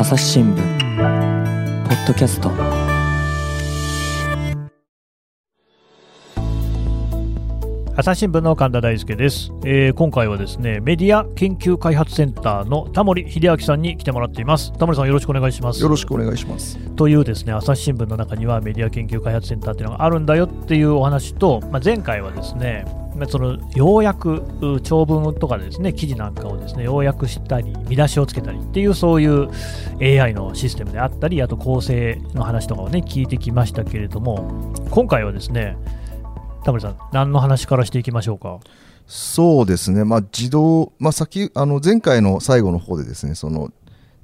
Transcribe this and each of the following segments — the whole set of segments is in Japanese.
朝日新聞ポッドキャスト。朝日新聞の神田大輔です、えー今回はですねメディア研究開発センターの田森秀明さんに来てもらっています。田森さんよろしくお願いします。よろしくお願いします。というですね朝日新聞の中にはメディア研究開発センターっていうのがあるんだよっていうお話と、まあ、前回はですねまあその要約長文とかですね記事なんかをですね要約したり見出しをつけたりっていうそういう AI のシステムであったりあと構成の話とかをね聞いてきましたけれども今回はですね田森さん何の話からしていきましょうか？そうですね、まあ、自動、まあ、先あの前回の最後の方でですねその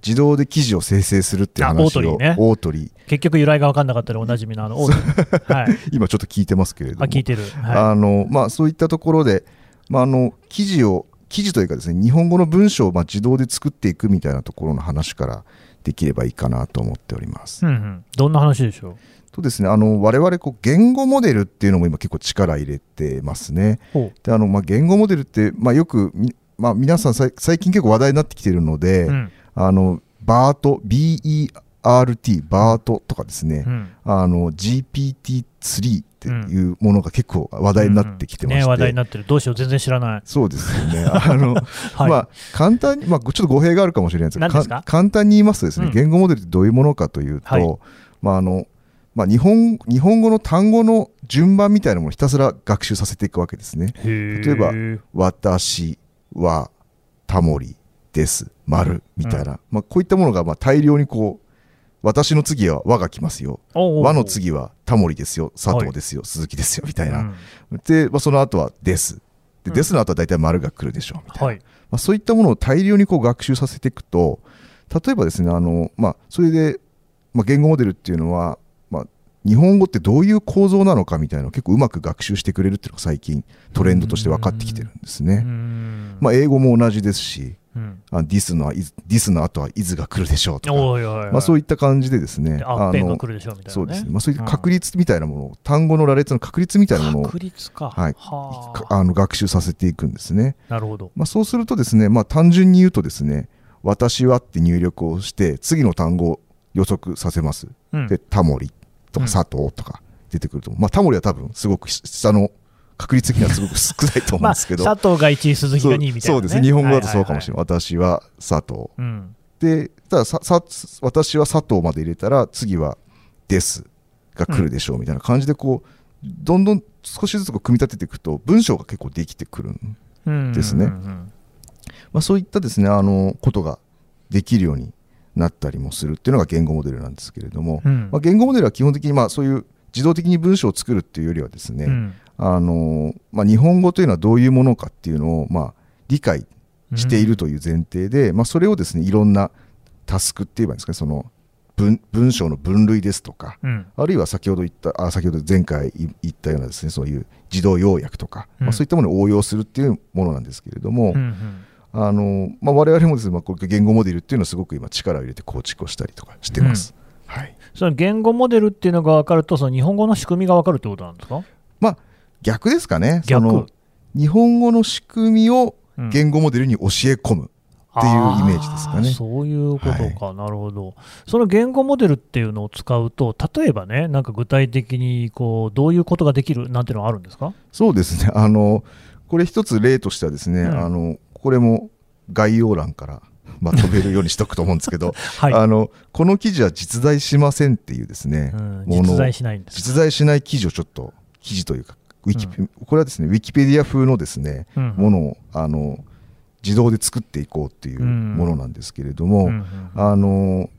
自動で記事を生成するっていうあ話をオートリーね。結局由来が分かんなかったらおなじみのあのオートはい。今ちょっと聞いてますけれども。あ聞いてる。はあのまあ、そういったところで、まあ、あの記事を記事というかですね日本語の文章をまあ自動で作っていくみたいなところの話からできればいいかなと思っております。いうんうん。どんな話でしょう？とですね。あの我々こう言語モデルっていうのも今結構力入れてますね。であのまあ、言語モデルって、まあ、よくみ、まあ、皆さんさい最近結構話題になってきているので、うんあのバート BERT バートとかですね、うん。あの GPT-3 っていうものが結構話題になってきてまして、ね話題になってる。どうしよう全然知らない。そうですよね。あの、はい、まあ簡単に、まあ、ちょっと語弊があるかもしれないですけど簡単に言いますとですね、うん。言語モデルってどういうものかというと、はい。まああのまあ、日本日本語の単語の順番みたいなものをひたすら学習させていくわけですね。例例えば私はタモリです、丸みたいな、まあ、こういったものがまあ大量にこう、私の次は和が来ますよ、和の次はタモリですよ、佐藤ですよ、鈴木ですよ。みたいな、で、まあ、その後はです、でうん。ですの後は大体丸が来るでしょうみたいな、はい。まあ、そういったものを大量にこう学習させていくと、例えばですね、あのまあ、それで、まあ、言語モデルっていうのは、まあ、日本語ってどういう構造なのかみたいなのを結構うまく学習してくれるっていうのが最近トレンドとして分かってきてるんですね。うん。まあ、英語も同じですし、うん。あディスのは、ディスの後はイズが来るでしょうとか、まあ、そういった感じでですね、でアッペンがの来るでしょうみたいなね。そうですね、まあ、そういう確率みたいなものを、単語の羅列の確率みたいなものをはい。あ。の学習させていくんですね。あなるほど。まあ、そうするとですね、まあ、単純に言うとですね、私はって入力をして、次の単語を予測させます。うん。で、タモリとうん。か佐藤とか出てくると思う、まあ、タモリは多分すごく下の確率的にはすごく少ないと思うんまあですけど、佐藤が1位鈴木が2位みたいなね。そうですね、日本語だとそうかもしれない。ない。私は佐藤。うん。で、ただささ私は佐藤まで入れたら、次はですが来るでしょうみたいな感じで、こう、どんどん少しずつこう組み立てていくと、文章が結構できてくるんうんですねうんうん。まあ、そういったですねあのことができるようになったりもするっていうのが言語モデルなんですけれども、うん。まあ、言語モデルは基本的にまあそういう自動的に文章を作るっていうよりはですね、うん。あのまあ、日本語というのはどういうものかっていうのをまあ理解しているという前提で、まあ、それをですねいろんなタスクって言えばいいんですかねその文文章の分類ですとかうん。あるいは先ほど言ったあ先ほど前回言ったようなですねそういう自動要約とか、うん。まあ、そういったものを応用するっていうものなんですけれども、うんうんあのまあ、我々もですね、まあ、これ言語モデルっていうのをすごく今力を入れて構築をしたりとかしてます。はい、その言語モデルっていうのが分かるとその日本語の仕組みが分かるってことなんですか？逆ですかね。そ逆の日本語の仕組みをうん。言語モデルに教え込む、っていうイメージですかね。そういうことか、なるほど。その言語モデルっていうのを使うと、例えばね、なんか具体的にこうどういうことができるなんていうのはあるんですか？そうですね。あのこれ一つ例としてはですね、うんあのこれも概要欄からまとめるようにしとくと思うんですけど、はい。あのこの記事は実在しませんっていうですね、うん、もの実在しないんですか。実在しない記事をちょっと記事というかウィキ、これはですねウィキペディア風のですねうんものをあの自動で作っていこうっていうものなんですけれども、うんうんあの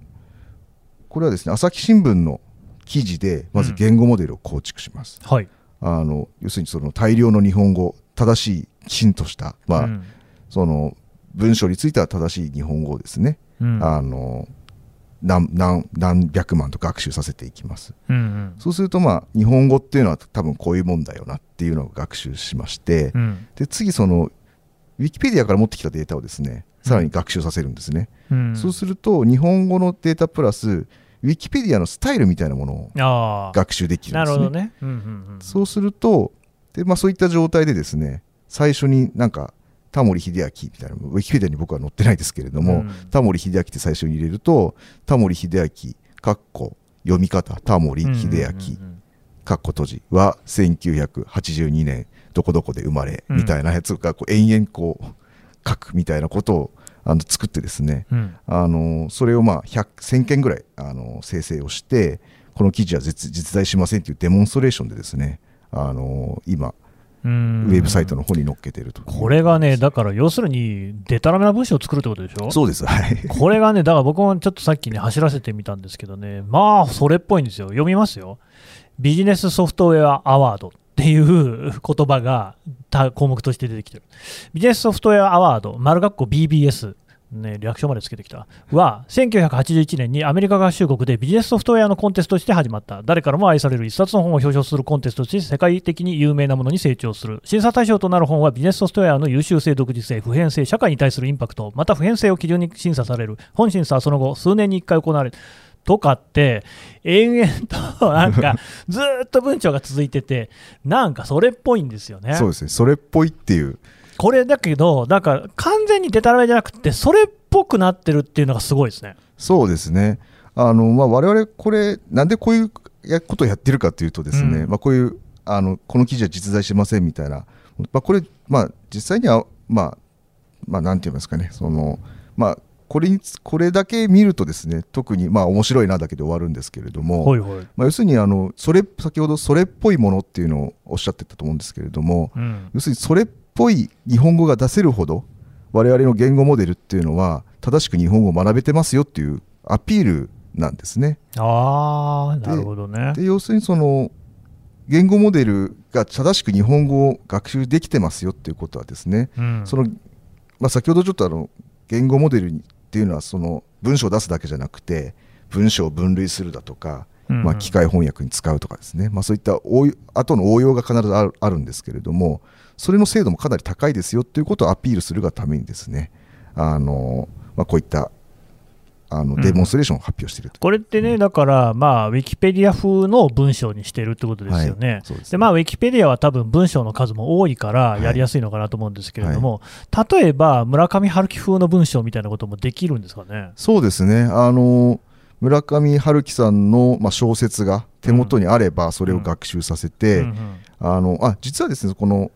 これはですね朝日新聞の記事でまず言語モデルを構築します、はい。あの要するにその大量の日本語正しいきちんとした、まあうん。その文章については正しい日本語をですね、うん。あの何何何百万と学習させていきます。うんうん。そうするとまあ日本語っていうのは多分こういうもんだよなっていうのを学習しまして、うん。で次そのウィキペディアから持ってきたデータをですねさらに学習させるんですね、うん。そうすると日本語のデータプラスウィキペディアのスタイルみたいなものを学習できるんですね。なるほどね。うんうんうん。そうするとで、まあ、そういった状態でですね最初になんかタモリ秀明みたいな、ウィキペディアに僕は載ってないですけれども、うん。タモリ秀明って最初に入れると、タモリ秀明、かっこ読み方、タモリ秀明、かっこ閉じは1982年どこどこで生まれうん。みたいなやつがこう延々こう書くみたいなことをあの作ってですねうん。あのそれをまあ100 1000件ぐらいあの生成をしてこの記事は実実在しませんというデモンストレーションでですねあの今うんウェブサイトの方に載っけてるとこれがね、だから要するに、でたらめな文章を作るってことでしょ？そうですはいこれがね、だから僕もちょっとさっきね、走らせてみたんですけどね、まあ、それっぽいんですよ。読みますよ。ビジネスソフトウェアアワードっていう言葉がた項目として出てきてる。ビジネスソフトウェアアワード、丸括弧 BBS。ね、略称までつけてきた。は1981年にアメリカ合衆国でビジネスソフトウェアのコンテストとして始まった。誰からも愛される一冊の本を表彰するコンテストとして世界的に有名なものに成長する。審査対象となる本はビジネスソフトウェアの優秀性独自性普遍性社会に対するインパクト。また普遍性を基準に審査される。本審査はその後数年に1回行われるとかって延々となんか ずーっと文章が続いててなんかそれっぽいんですよね。そうですね。それっぽいっていうこれだけど、だから完全にデタラメじゃなくて、それっぽくなってるっていうのがすごいですね。そうですね。あのまあ我々これなんでこういうやことをやってるかというとですね、うん。まあこういうあのこの記事は実在しませんみたいな。まあこれまあ実際にはまあまあなんて言いますかねそのまあこれにつこれだけ見るとですね特にまあ面白いなだけで終わるんですけれども、ほいほい。まあ、要するにあのそれ先ほどそれっぽいものっていうのをおっしゃってたと思うんですけれどもうん。要するにそれっぽい日本語が出せるほど我々の言語モデルっていうのは正しく日本語を学べてますよっていうアピールなんですね。ああ、なるほどね。で要するにその言語モデルが正しく日本語を学習できてますよっていうことはですね、うん。そのまあ、先ほどちょっとあの言語モデルっていうのはその文章を出すだけじゃなくて文章を分類するだとか、まあ、機械翻訳に使うとかですね、まあ、そういった応用後の応用が必ずあるあるんですけれどもそれの精度もかなり高いですよということをアピールするがためにですねあの、まあ、こういったあのうん。デモンストレーションを発表していると、これってね、だから、まあ、ウィキペディア風の文章にしてるってことですよね。はいですでまあ、ウィキペディアは多分文章の数も多いからやりやすいのかなと思うんですけれども、例えば村上春樹風の文章みたいなこともできるんですかね？そうですね。あの村上春樹さんの、まあ、小説が手元にあればそれを学習させて、うん。うんあのあ実はですねこの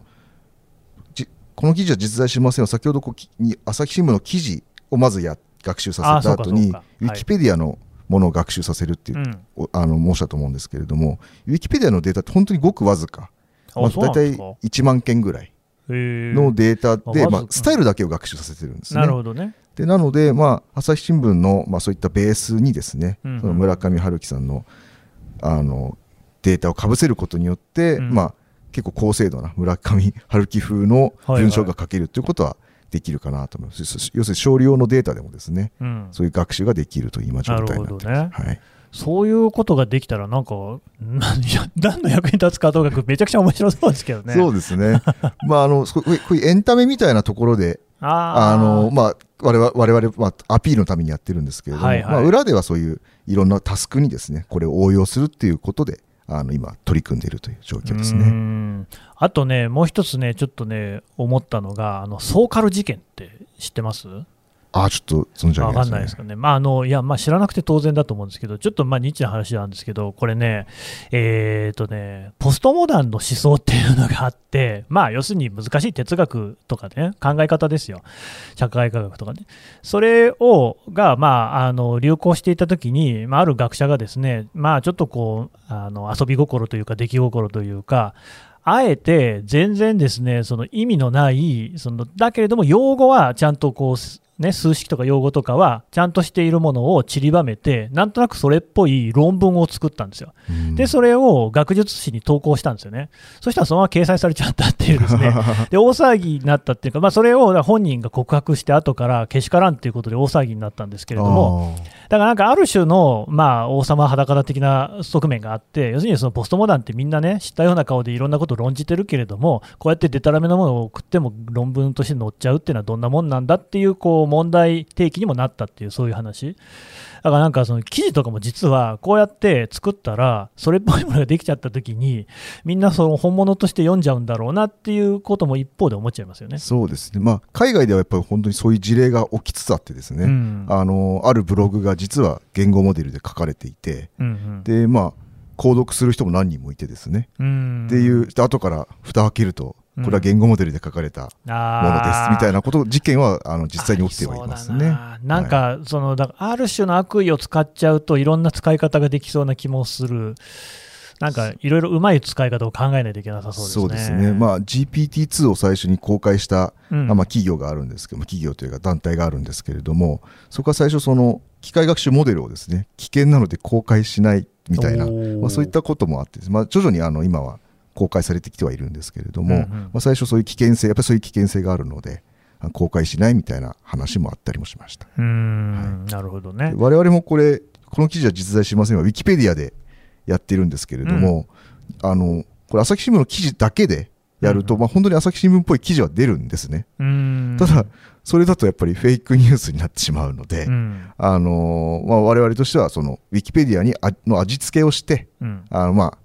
じこの記事は実在しませんよ。先ほどこう朝日新聞の記事をまずや学習させた後にウィキペディアのものを学習させるっていう、あの申したと思うんですけれどもウィキペディアのデータって本当にごくわずか、あまあ、大体そうなんですか？1万件ぐらいのデータで、まあ、スタイルだけを学習させてるんですね。なるほどね。でなので、まあ、朝日新聞の、まあ、そういったベースにですね、うんその村上春樹さんのあのデータをかぶせることによって、うん。まあ、結構高精度な村上春樹風の文章が書けるということはできるかなと思います、要するに少量のデータでもですねうん、そういう学習ができるという今状態になってます、はい、そういうことができたら、なんか、何 の役に立つかとかく、めちゃくちゃ面白そうですけどね。そうですね。まああのそここういうエンタメみたいなところであー。あのまあ我々我々まあアピールのためにやってるんですけれども、はいはい。まあ、裏ではそういういろんなタスクにですねこれを応用するっていうことであの今取り組んでいるという状況ですね。あとね、もう一つね、ちょっとね、思ったのが、あのソーカル事件って知ってます？あちょっと存じ上わかんげ、ないですかね。まあ、あの、いや、まあ、知らなくて当然だと思うんですけど、ちょっとまあ、ニッチな話なんですけど、これね、えっ、とね、ポストモダンの思想っていうのがあって、まあ、要するに難しい哲学とかね、考え方ですよ。社会科学とかね。それを、が、まあ、あの、流行していたときに、まあ、ある学者がですね、まあ、ちょっとこう、あの、遊び心というか、出来心というか、あえて全然ですね、その意味のない、そのだけれども用語はちゃんとこう、ね、数式とか用語とかはちゃんとしているものを散りばめて、なんとなくそれっぽい論文を作ったんですよ。うんで、それを学術誌に投稿したんですよね。そしたらそのまま掲載されちゃったっていうですね。で、大騒ぎになったっていうか、まあ、それを本人が告白して後からけしからんっていうことで大騒ぎになったんですけれども、だからなんかある種の、まあ、王様裸だ的な側面があって、要するにそのポストモダンってみんなね、知ったような顔でいろんなことを論じてるけれども、こうやってデタラメなものを送っても論文として載っちゃうっていうのはどんなもんなんだっていうこう問題提起にもなったっていう、そういう話。だからなんかその記事とかも実はこうやって作ったらそれっぽいものができちゃった時にみんなその本物として読んじゃうんだろうなっていうことも一方で思っちゃいますよね。そうですね、まあ、海外ではやっぱり本当にそういう事例が起きつつあってですね、うん、あのあるブログが実は言語モデルで書かれていて、うんうん、でまあ購読する人も何人もいてですね、うん、っていう後から蓋を開けるとこれは言語モデルで書かれたものですみたいなこと事件はあの実際に起きてはいますね。なんか、そのだある種の悪意を使っちゃうといろんな使い方ができそうな気もする。なんかいろいろうまい使い方を考えないといけなさそうですね。そうですね。まあ GPT-2 を最初に公開した、うん、まあ企業があるんですけども、企業というか団体があるんですけれども、そこは最初その機械学習モデルをですね、危険なので公開しないみたいな、まあそういったこともあって、まあ徐々にあの今は公開されてきてはいるんですけれども、うんうん、まあ、最初そういう危険性やっぱりそういう危険性があるので公開しないみたいな話もあったりもしました。うん、はい、なるほどね。我々もこれこの記事は実在しませんがウィキペディアでやってるんですけれども、うん、あのこれ朝日新聞の記事だけでやると、うん、まあ、本当に朝日新聞っぽい記事は出るんですね。ただ、それだとやっぱりフェイクニュースになってしまうので、うん、あのまあ、我々としてはそのウィキペディアにあの味付けをして、うん、あのまあ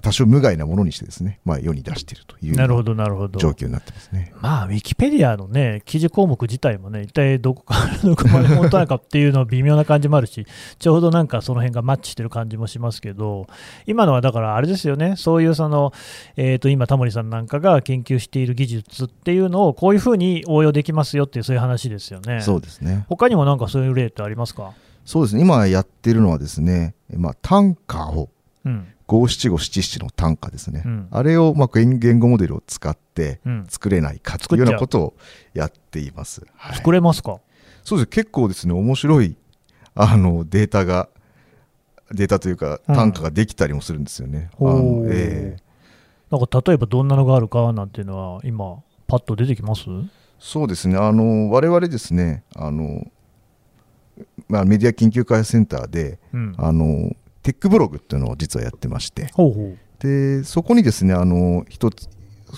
多少無害なものにしてですね、まあ、世に出しているというなるほどなるほど。状況になってますね。まあ、ウィキペディアのね、記事項目自体もね、一体どこからどこまで本当なのかっていうのは微妙な感じもあるし、ちょうどなんかその辺がマッチしてる感じもしますけど、今のはだからあれですよね、そういうその、えー、と今、タモリさんなんかが研究している技術っていうのを、こういうふうに応用できますよっていう、そういう話ですよね。そうですね。他にもなんかそういう例ってありますか？そうですね、今やってるのはですね、まあ、単価を、うん五七五七七の単価ですね、うん、あれをまあ言言語モデルを使って作れないかというようなことをやっています。はい、作れますか？そうです。結構ですね面白いあのデータがデータというか単価ができたりもするんですよね。う。ん、えー、なんか例えばどんなのがあるかなんていうのは今パッと出てきます？そうですね。あの我々ですねあの、まあ、メディア研究開発センターで、うん、あのテックブログっていうのを実はやってまして。ほうほう。でそこにですねあの一つ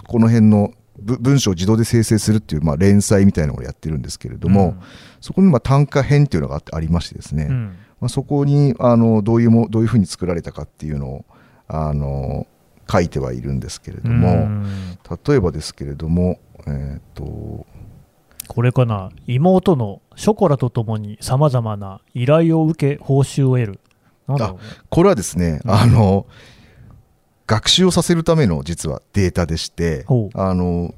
この辺の文章を自動で生成するっていう、まあ、連載みたいなのをやってるんですけれども、うん、そこにまあ単価編っていうのがありましてですね、うん、まあ、そこにあのどういうもどういうふうに作られたかっていうのをあの書いてはいるんですけれども、うん、例えばですけれども、えーと、これかな。妹のショコラとともにさまざまな依頼を受け報酬を得るあこれはですね、うん、あの学習をさせるための実はデータでしてあの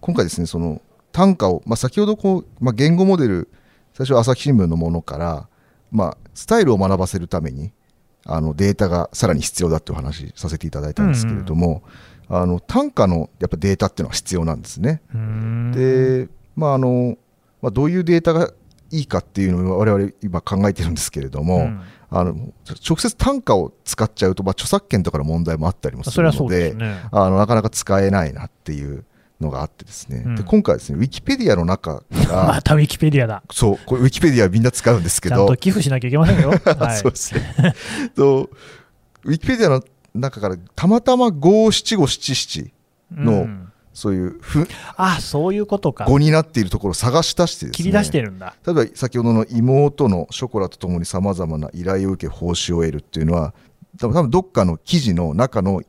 今回ですねその単価を、まあ、先ほどこう、まあ、言語モデル最初朝日新聞のものから、まあ、スタイルを学ばせるためにあのデータがさらに必要だっていう話させていただいたんですけれども、うんうん、あの単価のやっぱデータっていうのは必要なんですね。で、まああのまあ、どういうデータがいいかっていうのを我々今考えてるんですけれども、うん、あの直接単価を使っちゃうと、まあ、著作権とかの問題もあったりもするので、ね、あのなかなか使えないなっていうのがあってですね、うん、で今回ですねウィキペディアの中が またウィキペディアだ。そうこれウィキペディアみんな使うんですけどちゃんと寄付しなきゃいけませんよ、はい、そうですね。とウィキペディアの中からたまたま五七五七七の、うんそういうふあそういうことか。語になっているところを探し出して、ね、切り出してるんだ。例えば先ほどの妹のショコラとともにさまざまな依頼を受け報酬を得るっていうのは多分どっかの記事の中の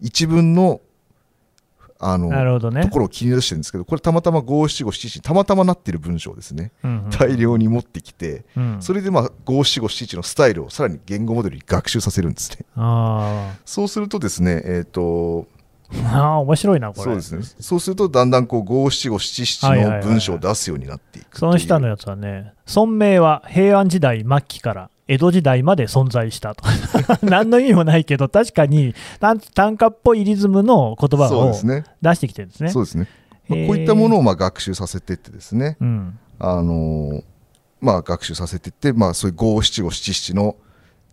一文のあのなるほど、ね、ところを切り出してるんですけどこれたまたま五七五七七たまたまなっている文章ですね、うんうん、大量に持ってきて、うん、それでまあ五七五七七のスタイルをさらに言語モデルに学習させるんですね。そうするとですねえっ、ー、と ああ、面白いな、これ。そうですね。そうすると、だんだんこう、五七五七七の文章を出すようになっていくその下のやつはね、村名は平安時代末期から江戸時代まで存在したと。何の意味もないけど、確かに短歌っぽいリズムの言葉を出してきてるんですね。そうですね。まあ、こういったものをまあ学習させていってですね、うん、あのまあ、学習させていって、まあ、そういう五七五七七の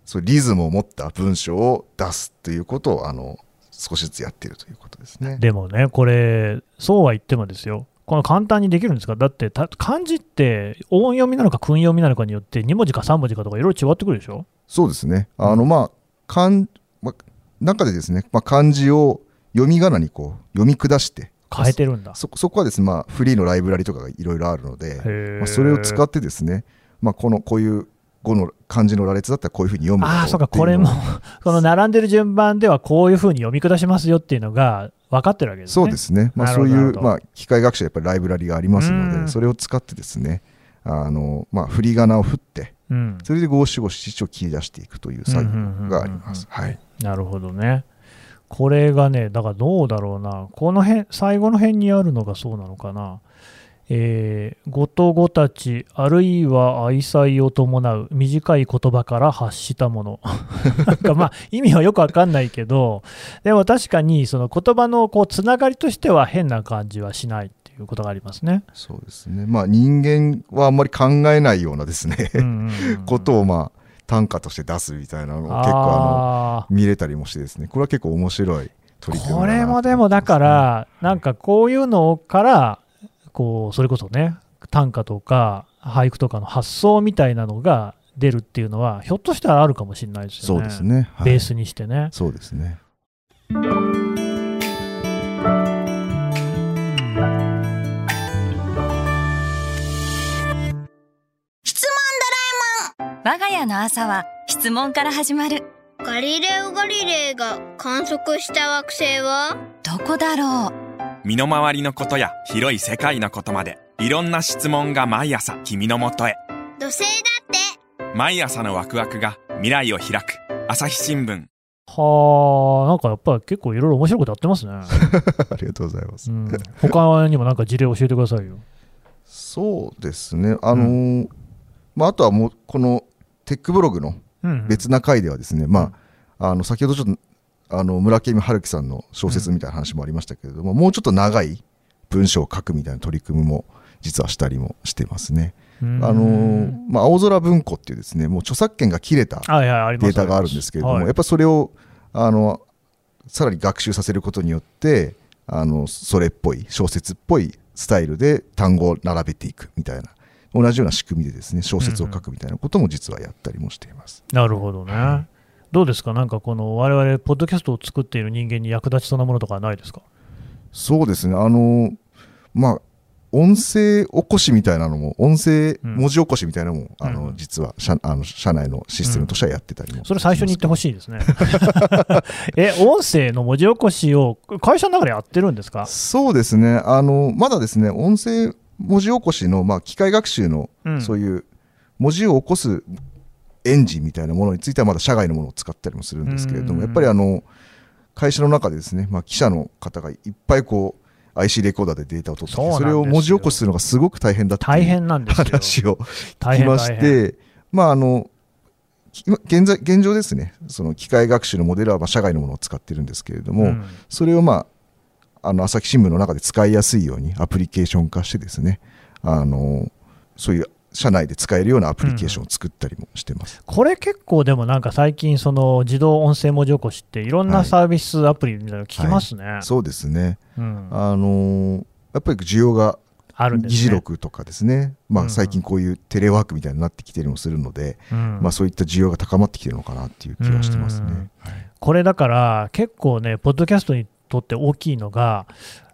そうリズムを持った文章を出すということをあの少しずつやっているということですね。でもね、これ、そうは言ってもですよ、この簡単にできるんですか、だって漢字って音読みなのか訓読みなのかによって、2文字か3文字かとか、いろいろ違ってくるでしょ？そうですね、あのまあ漢ま中でですね、まあ、漢字を読み仮名にこう読み下して、変えてるんだ。そそこはですね、まあ、フリーのライブラリとかがいろいろあるので、まあ、それを使ってですね、まあ、このこういう語の漢字の羅列だったらこういうふうに読むああ、そうか、これも、この並んでる順番ではこういうふうに読み下しますよっていうのが分かってるわけですね。そうですね。まあ、そういう、まあ、機械学習やっぱりライブラリがありますので、それを使ってですね、あの、まあ、振り仮名を振って、うん、それで五七五七七を切り出していくという作業があります。はい。なるほどね。これがね、だからどうだろうな、この辺、最後の辺にあるのがそうなのかな。えー、ごとごたち、あるいは愛妻を伴う短い言葉から発したもの。なんかまあ意味はよくわかんないけど、でも確かにその言葉のこうつながりとしては変な感じはしないっていうことがありますね。そうですね。まあ人間はあんまり考えないようなですね、ことをまあ短歌として出すみたいなのを結構あの見れたりもしてですね、これは結構面白い取り組みこれもでもだから、なんかこういうのからこうそれこそね短歌とか俳句とかの発想みたいなのが出るっていうのはひょっとしたらあるかもしれないですよね。そうですね、はい、ベースにしてね。そうですね。質問ドラえもん我が家の朝は質問から始まるガリレオ・ガリレイが観測した惑星は？どこだろう？身の回りのことや広い世界のことまでいろんな質問が毎朝君のもとへ。土星だって。毎朝のワクワクが未来を開く。朝日新聞。はあなんかやっぱり結構いろいろ面白いことやってますね。ありがとうございます、うん、他にもなんか事例教えてくださいよ。そうですね。あのーうん、まあ、あとはもうこのテックブログの別な回ではですね、うん、まああの先ほどちょっとあの村上春樹さんの小説みたいな話もありましたけれども、うん、もうちょっと長い文章を書くみたいな取り組みも実はしたりもしてますね。あのまあ、青空文庫っていうですねもう著作権が切れたデータがあるんですけれども、やっぱそれをあのさらに学習させることによってあのそれっぽい小説っぽいスタイルで単語を並べていくみたいな同じような仕組みでですね小説を書くみたいなことも実はやったりもしています。なるほどね、どうですか、なんかこの我々ポッドキャストを作っている人間に役立ちそうなものとかないですか？そうですね、あのまあ、音声起こしみたいなのも、音声文字起こしみたいなのも、うん、あの実は社あの社内のシステムとしてはやってたりも、うん、それ最初に言ってほしいですね。え、音声の文字起こしを会社の中でやってるんですか？そうですね、あのまだですね、音声文字起こしの、まあ、機械学習の、そういう文字を起こすエンジンみたいなものについてはまだ社外のものを使ったりもするんですけれどもやっぱりあの会社の中でですね、まあ、記者の方がいっぱいこう IC レコーダーでデータを取ってそれを文字起こしするのがすごく大変だったいう話を聞きましてまああの現在現状ですねその機械学習のモデルはまあ社外のものを使ってるんですけれども、うん、それをまああの朝日新聞の中で使いやすいようにアプリケーション化してですねあのそういう社内で使えるようなアプリケーションを作ったりもしてます、うん、これ結構でもなんか最近その自動音声文字起こしっていろんなサービスアプリみたいなの聞きますね、はい。はい、そうですね、うん、あのー、やっぱり需要があるんです、ね、議事録とかですね、まあ、最近こういうテレワークみたいになってきてるもするので、うん、まあ、そういった需要が高まってきてるのかなっていう気はしてますね、はい、これだから結構ねポッドキャストにとって大きいのが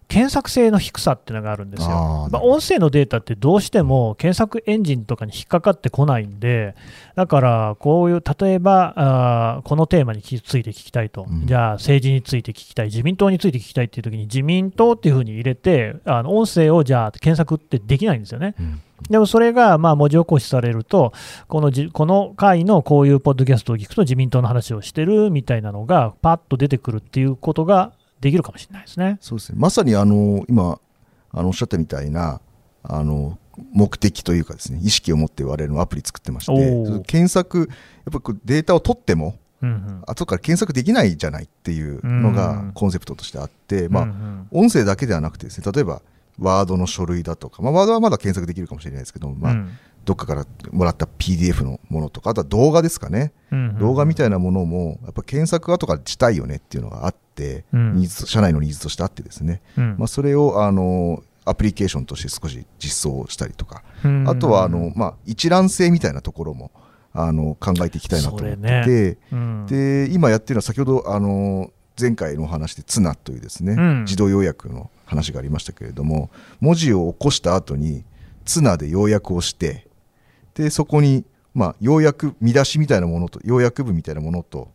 検索性の低さっていうのがあるんですよ。まあ、音声のデータってどうしても検索エンジンとかに引っかかってこないんで、だからこういう、例えばあこのテーマについて聞きたいと、うん、じゃあ政治について聞きたい、自民党について聞きたいっていう時に自民党っていうふうに入れて、あの音声をじゃあ検索ってできないんですよね。うんでもそれがまあ文字起こしされると、このじこの回のこういうポッドキャストを聞くと自民党の話をしてるみたいなのがパッと出てくるっていうことができるかもしれないですね。そうですね。まさにあの今あのおっしゃったみたいなあの目的というかですね意識を持って我々のアプリ作ってまして検索やっぱデータを取っても、うんうん、後から検索できないじゃないっていうのがコンセプトとしてあって、うんうん、まあ、音声だけではなくてですね例えばワードの書類だとか、まあ、ワードはまだ検索できるかもしれないですけど、まあ、うん、どっかからもらった PDF のものとかあとは動画ですかね、うんうんうん、動画みたいなものもやっぱ検索後からしたいよねっていうのがあって、うん、ニーズ社内のニーズとしてあってですね、うん、まあ、それをあのアプリケーションとして少し実装したりとか、あとはあの、まあ、一覧性みたいなところもあの考えていきたいなと思ってて、ね、で今やってるのは先ほどあの前回のお話でツナというですね、自動要約の話がありましたけれども文字を起こした後に綱で要約をしてでそこにまあ要約見出しみたいなものと要約部みたいなものとで、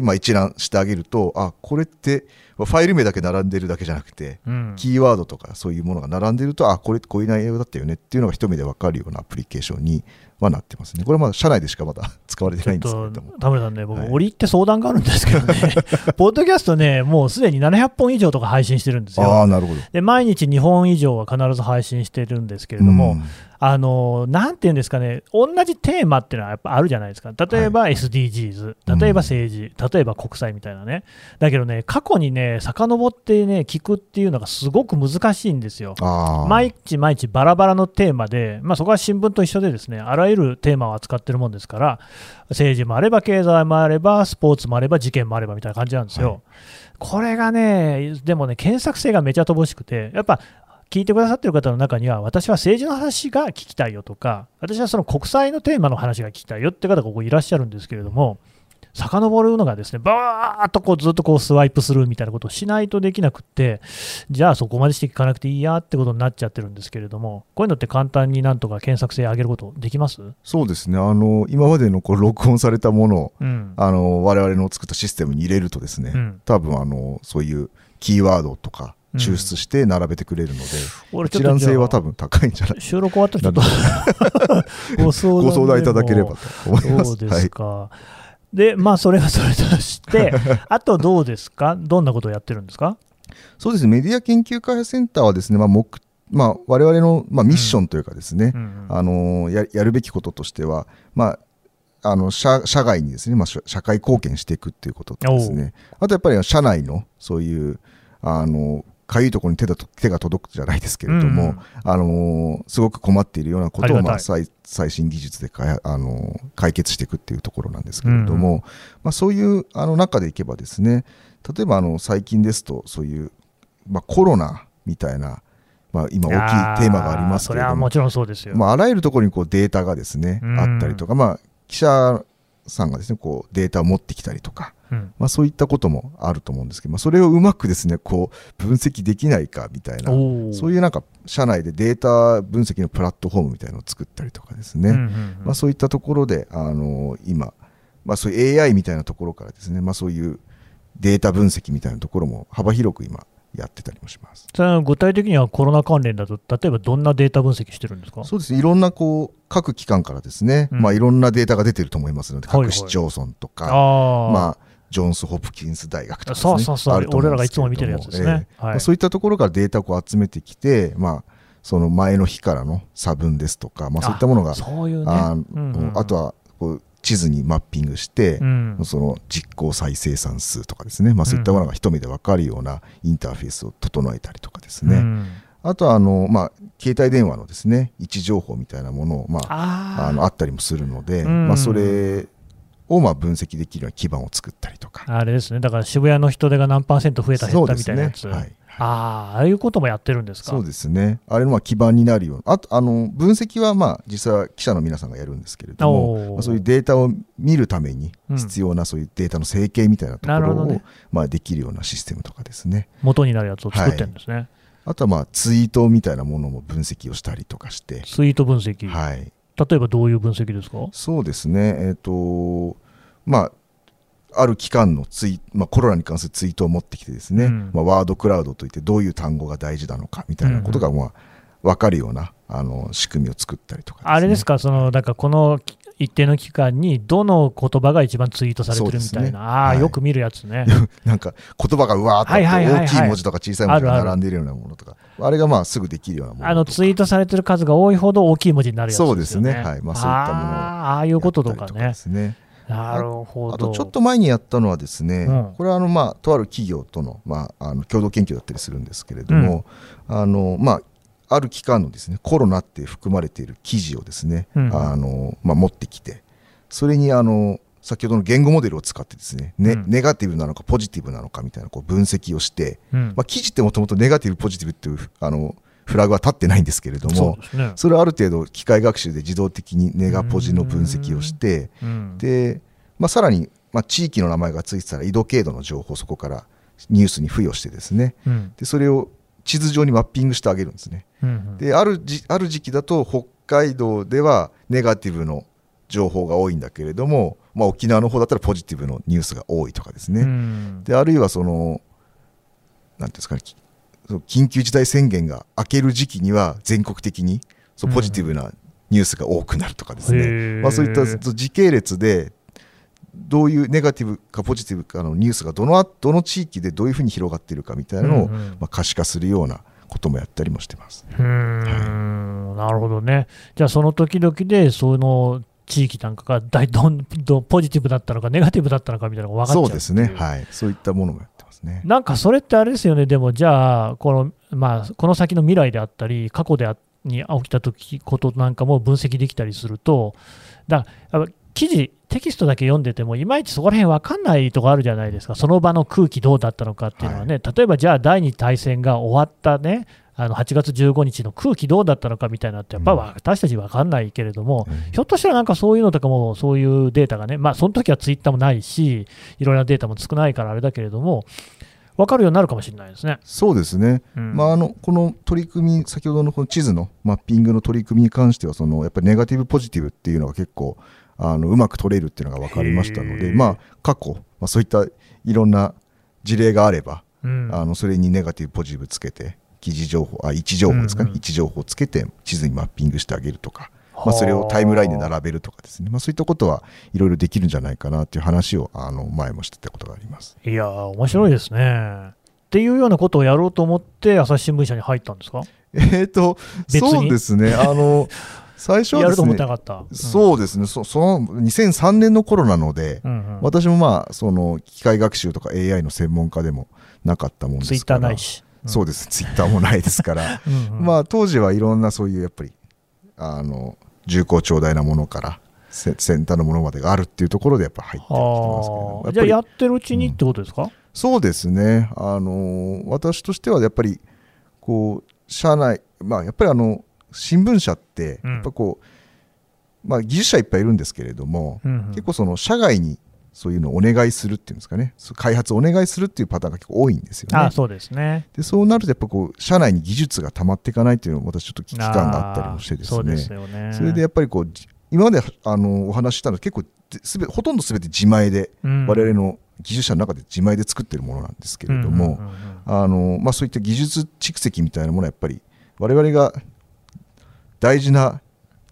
まあ、一覧してあげるとあこれってファイル名だけ並んでるだけじゃなくて、うん、キーワードとかそういうものが並んでるとあこれこういう内容だったよねっていうのが一目で分かるようなアプリケーションにはなってますね。これはまだ社内でしかまだ 使われてないんですけれども。田村さんね、僕、はい、折りって相談があるんですけどね、ポッドキャストね、もうすでに700本以上とか配信してるんですよ。あなるほどで毎日2本以上は必ず配信してるんですけれども、うんあのなんていうんですかね、同じテーマっていうのはやっぱあるじゃないですか、例えば SDGs、はい、例えば政治、うん、例えば国際みたいなね、だけどね、過去にね、遡ってね、聞くっていうのがすごく難しいんですよ。毎日毎日バラバラのテーマで、まあ、そこは新聞と一緒で、ですねあらゆるテーマを扱ってるもんですから、政治もあれば、経済もあれば、スポーツもあれば、事件もあればみたいな感じなんですよ。はい、これがね、でもね、検索性がめちゃ乏しくて、やっぱ聞いてくださってる方の中には、私は政治の話が聞きたいよとか、私はその国際のテーマの話が聞きたいよって方がここいらっしゃるんですけれども、遡るのがですね、ばーっとこうずっとこうスワイプするみたいなことをしないとできなくって、じゃあそこまでしていかなくていいやってことになっちゃってるんですけれども、こういうのって簡単になんとか検索性上げることできます？そうですね、あの今までのこう録音されたものを、うん、あの我々の作ったシステムに入れるとですね、うん、多分あのそういうキーワードとか、抽出して並べてくれるので、うん、一覧性は多分高いんじゃない？収録終わったらちょっとご相談いただければと。思います。そうですか、はいで、まあ、それはそれとして、あとどうですか、どんなことをやってるんですか？そうですね、メディア研究開発センターはですね、まあ目まあ、我々の、まあ、ミッションというかですね、うん。あのややるべきこととしては、まあ、あの社社外にですね、まあ、社会貢献していくっていうこととですね、あとやっぱり社内のそういうあのかゆいところに手だと手が届くじゃないですけれども、うん、あのすごく困っているようなことを、まあ、最最新技術でかあの解決していくっていうところなんですけれども、うん、まあ、そういうあの中でいけばですね例えばあの最近ですとそういう、まあ、コロナみたいなまあ、今大きいテーマがありますけれどももちろんそうですよ、まあ、あらゆるところにこうデータがですね、あったりとか、まあ、記者さんがですねこうデータを持ってきたりとか、うん、まあ、そういったこともあると思うんですけど、まあ、それをうまくですねこう分析できないかみたいなそういうなんか社内でデータ分析のプラットフォームみたいなのを作ったりとかですね、うんうんうん、まあ、そういったところであの今、まあ、そういう AI みたいなところからですね、まあ、そういうデータ分析みたいなところも幅広く今やってたりもします。具体的にはコロナ関連だと、例えばどんなデータ分析してるんですか？そうです。いろんなこう各機関からですね、うん、まあ、いろんなデータが出てると思いますので、各市町村とか、はいはい、まあ、ジョンス・ホプキンス大学とか、ね、そうそうそう。俺らがいつも見てるやつですね、えーはい、そういったところからデータを集めてきて、まあ、その前の日からの差分ですとか、まあ、そういったものが、そういうね、あうんうん、あとはこう地図にマッピングして、うん、その実行再生産数とかですね、まあ、そういったものが一目で分かるようなインターフェースを整えたりとかですね、うん、あとはあの、まあ、携帯電話のですね位置情報みたいなものを、まあ、あのあったりもするので、うん、まあ、それをまあ分析できるような基盤を作ったりとか。あれですね。だから渋谷の人手が何パーセント増えた減ったみたいなやつ、ね、はいああ、ああいうこともやってるんですか？そうですね、あれのまあ基盤になるような、あとあの分析はまあ実際は記者の皆さんがやるんですけれども、まあ、そういうデータを見るために必要なそういうデータの整形みたいなところを、ね、まあできるようなシステムとかですね。元になるやつを作ってるんですね。はい、あとはまあツイートみたいなものも分析をしたりとかして。ツイート分析。はい。例えばどういう分析ですか？そうですね、えっ、ー、とまあある機関のツイ、まあ、コロナに関するツイートを持ってきてですね、うん、まあ、ワードクラウドといってどういう単語が大事なのかみたいなことが、まあ、分かるようなあの仕組みを作ったりとか、ね、あれですか、そのだからこの一定の期間にどの言葉が一番ツイートされてるみたいな、ね、ああ、はい、よく見るやつね。なんか言葉がうわーっと大きい文字とか小さい文字が並んでいるようなものとか、あれがまあすぐできるようなものあのツイートされてる数が多いほど大きい文字になるやつですよね。そうですね、はい。まあ、そういったものああいうこととかね。ねなるほど。あとちょっと前にやったのはですね、うん、これはあの、まあ、とある企業との,、まあ、あの共同研究だったりするんですけれども、うん、あのまあ、ある期間のですねコロナって含まれている記事をですね、うん、あのまあ、持ってきてそれにあの先ほどの言語モデルを使ってですね、ねネガティブなのかポジティブなのかみたいなこう分析をして、まあ、記事ってもともとネガティブポジティブっていうあのフラグは立ってないんですけれどもそ、ね,、れをある程度機械学習で自動的にネガポジの分析をしてで、まあ、さらに、まあ、地域の名前がついてたら緯度経度の情報をそこからニュースに付与してですね、うん、でそれを地図上にマッピングしてあげるんですね。うんうん。であるじある時期だと北海道ではネガティブの情報が多いんだけれども、まあ、沖縄の方だったらポジティブのニュースが多いとかですね、うん。であるいはそのなんていうんですかねきその緊急事態宣言が明ける時期には全国的にそううん。ポジティブなニュースが多くなるとかですね、へー。まあ、そういった時系列でどういうネガティブかポジティブかのニュースがどのどの地域でどういうふうに広がっているかみたいなのを、うんうん。まあ、可視化するようなこともやったりもしてます。うーんなるほどね。じゃあ、その時々で、その地域なんかが大どんどんポジティブだったのか、ネガティブだったのかみたいなのが分かっちゃう。そうですね、はい、そういったものもやってますね。なんかそれってあれですよね、でもじゃあ、この,、まあ、この先の未来であったり、過去であに起きた時ことなんかも分析できたりすると、だから記事、テキストだけ読んでても、いまいちそこら辺分かんないとこあるじゃないですか、その場の空気どうだったのかっていうのはね、例えばじゃあ、第二次大戦が終わったね、あの8月15日の空気どうだったのかみたいなのって、やっぱうん。私たち分かんないけれども、うん。ひょっとしたらなんかそういうのとかも、そういうデータがね、まあ、その時はツイッターもないし、いろいろなデータも少ないからあれだけれども、分かるようになるかもしれないですね。そうですね、うん。まあ、あのこの取り組み、先ほどのこの地図のマッピングの取り組みに関しては、そのやっぱりネガティブ、ポジティブっていうのが結構あのうまく取れるっていうのが分かりましたので、まあ、過去、まあ、そういったいろんな事例があれば、うん。あのそれにネガティブ、ポジティブつけて、記事情報、あ位置情報ですかね、うんうん。位置情報をつけて地図にマッピングしてあげるとか、まあ、それをタイムラインで並べるとかですね、まあ、そういったことはいろいろできるんじゃないかなっていう話をあの前もしてたことがあります。いやー、面白いですね。っていうようなことをやろうと思って、朝日新聞社に入ったんですか？えー、とそうですね、あの 最初はですねやると思ってな、かった。うんそうですね、そその2003年の頃なので、うんうん。私もまあ、その機械学習とか AI の専門家でもなかったもんですから、ツイッターないし。そうです、ツイッターもないですから、うんうん。まあ当時はいろんなそういうやっぱり、あの重厚長大なものから、せ先端のものまでがあるっていうところでやっぱ入ってきてますけどじゃあ、ややってるうちにってことですか、そうですね、あの私としてはやっぱり、こう、社内、まあやっぱりあの、新聞社って、うん。やっぱこう、まあ技術者いっぱいいるんですけれども、うんうん。結構その社外にそういうのをお願いするっていうんですかね、開発をお願いするっていうパターンが結構多いんですよね。あそうですね。でそうなると、やっぱこう、社内に技術が溜まっていかないっていうのも、私ちょっと危機感があったりもしてですね。そうですよね。それでやっぱりこう、じ今まであのお話ししたのは結構すべ、ほとんどすべて自前で、うん我々の技術者の中で自前で作ってるものなんですけれども、そういった技術蓄積みたいなものはやっぱり、我々が大事な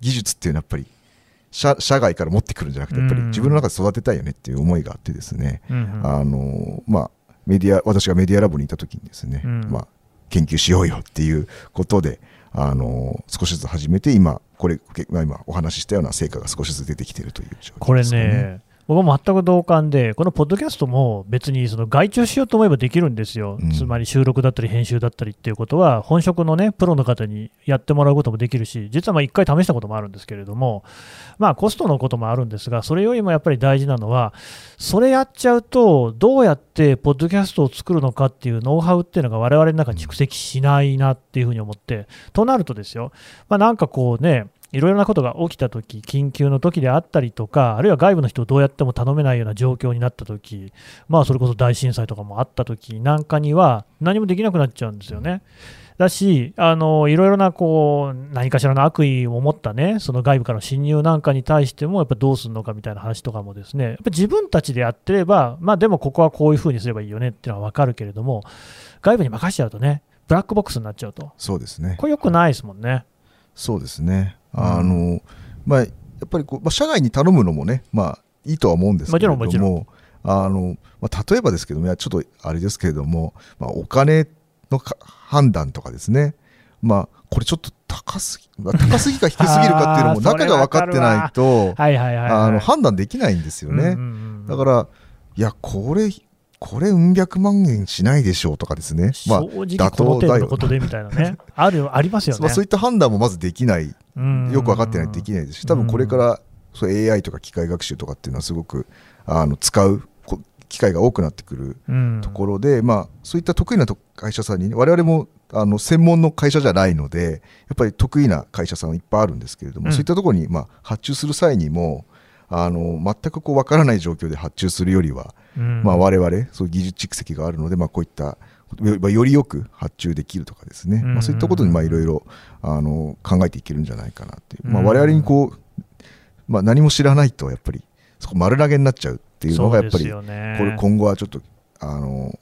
技術っていうのはやっぱり、社社外から持ってくるんじゃなくて、やっぱりうん。自分の中で育てたいよねっていう思いがあってですね、うんうん。あのまあ、メディア私がメディアラボにいた時にですね、うん。まあ、研究しようよっていうことで、あの少しずつ始めて今これ、今お話ししたような成果が少しずつ出てきているという状況これですかね。ね、僕も全く同感で、このポッドキャストも別にその外注しようと思えばできるんですよ、うん。つまり収録だったり編集だったりっていうことは、本職のね、プロの方にやってもらうこともできるし、実はまあ一回試したこともあるんですけれども、まあコストのこともあるんですが、それよりもやっぱり大事なのは、それやっちゃうと、どうやってポッドキャストを作るのかっていうノウハウっていうのが我々の中に蓄積しないなっていうふうに思って、となるとですよ、まあ、なんかこうね、いろいろなことが起きたとき、緊急の時であったりとか、あるいは外部の人をどうやっても頼めないような状況になったとき、まあ、それこそ大震災とかもあったときなんかには、何もできなくなっちゃうんですよね。だし、あのいろいろなこう何かしらの悪意を持ったね、その外部からの侵入なんかに対しても、やっぱどうするのかみたいな話とかもですね、やっぱ自分たちでやってれば、まあでもここはこういうふうにすればいいよねっていうのは分かるけれども、外部に任せちゃうとね、ブラックボックスになっちゃうと、そうですね。これよくないですもんね。そうですね。あの、まあ、やっぱりこう、まあ、社外に頼むのもね、まあ、いいとは思うんですけれども、もちろんもちあの、まあ、例えばですけども、ちょっとあれですけれども、まあ、お金のか判断とかですね、まあ、これちょっと高すぎ、まあ高すぎか低すぎるかっていうのも 中が分かってないと、判断できないんですよね。だから、いや、これ、これ、うん百万円しないでしょうとかですね、まあ、正直このことでみたいなね、あるありますよね。まあ、そういった判断もまずできない。うん。よく分かってないとできないですし、多分これからそう AI とか機械学習とかっていうのはすごくあの使うこ機会が多くなってくるうん。ところで、まあ、そういった得意なと会社さんにね、我々もあの専門の会社じゃないので、やっぱり得意な会社さんはいっぱいあるんですけれども、うん。そういったところに、まあ、発注する際にも、あの全くこう分からない状況で発注するよりは、うん。まあ、我々、そう技術蓄積があるので、まあ、こういったよりよく発注できるとかですね、まあ、そういったことにいろいろ考えていけるんじゃないかなっていう、まあ、我々にこう、まあ、何も知らないとやっぱりそこ丸投げになっちゃうっていうのがやっぱり、これ今後はちょっとあの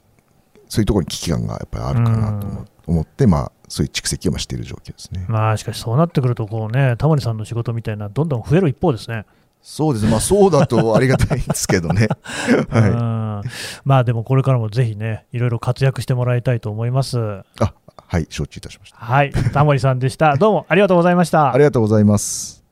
そういうところに危機感がやっぱりあるかなと思って、まあ、そういう蓄積をしている状況ですね。まあ、しかしそうなってくるとこう、ね、タモリさんの仕事みたいなどんどん増える一方ですね。そうですね、まあ、そうだとありがたいんですけどね。はい、まあでもこれからもぜひね、いろいろ活躍してもらいたいと思います。あはい、承知いたしました。はい、タモリさんでした。どうもありがとうございました。ありがとうございます。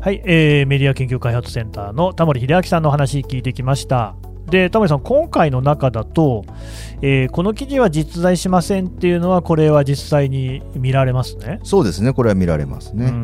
はい、えー、メディア研究開発センターの田森秀明さんの話聞いてきました。で、田森さん、今回の中だと、えー、この記事は実在しませんっていうのは、これは実際に見られますね。そうですね、これは見られますね。はい、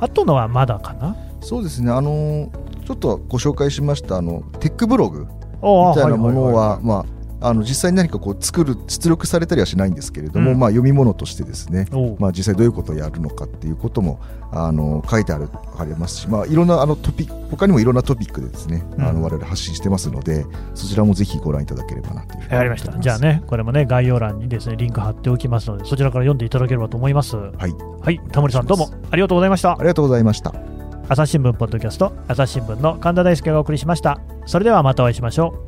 あとのはまだかな？そうですね、あのちょっとご紹介しましたあのテックブログみたいなものは、まああの実際に何かこう作る出力されたりはしないんですけれども、うん、まあ、読み物としてですね、まあ、実際どういうことをやるのかっていうこともあの書いてあるありますし、まあ、いろんなあのトピック他にもいろんなトピックでですね、うん、あの我々発信してますのでそちらもぜひご覧いただければなというふうにわかりました。じゃあねこれもね概要欄にですねリンク貼っておきますのでそちらから読んでいただければと思います。はい、はい、タモリさんどうもありがとうございました。ありがとうございました。朝日新聞ポッドキャスト朝日新聞の神田大輔がお送りしました。それではまたお会いしましょう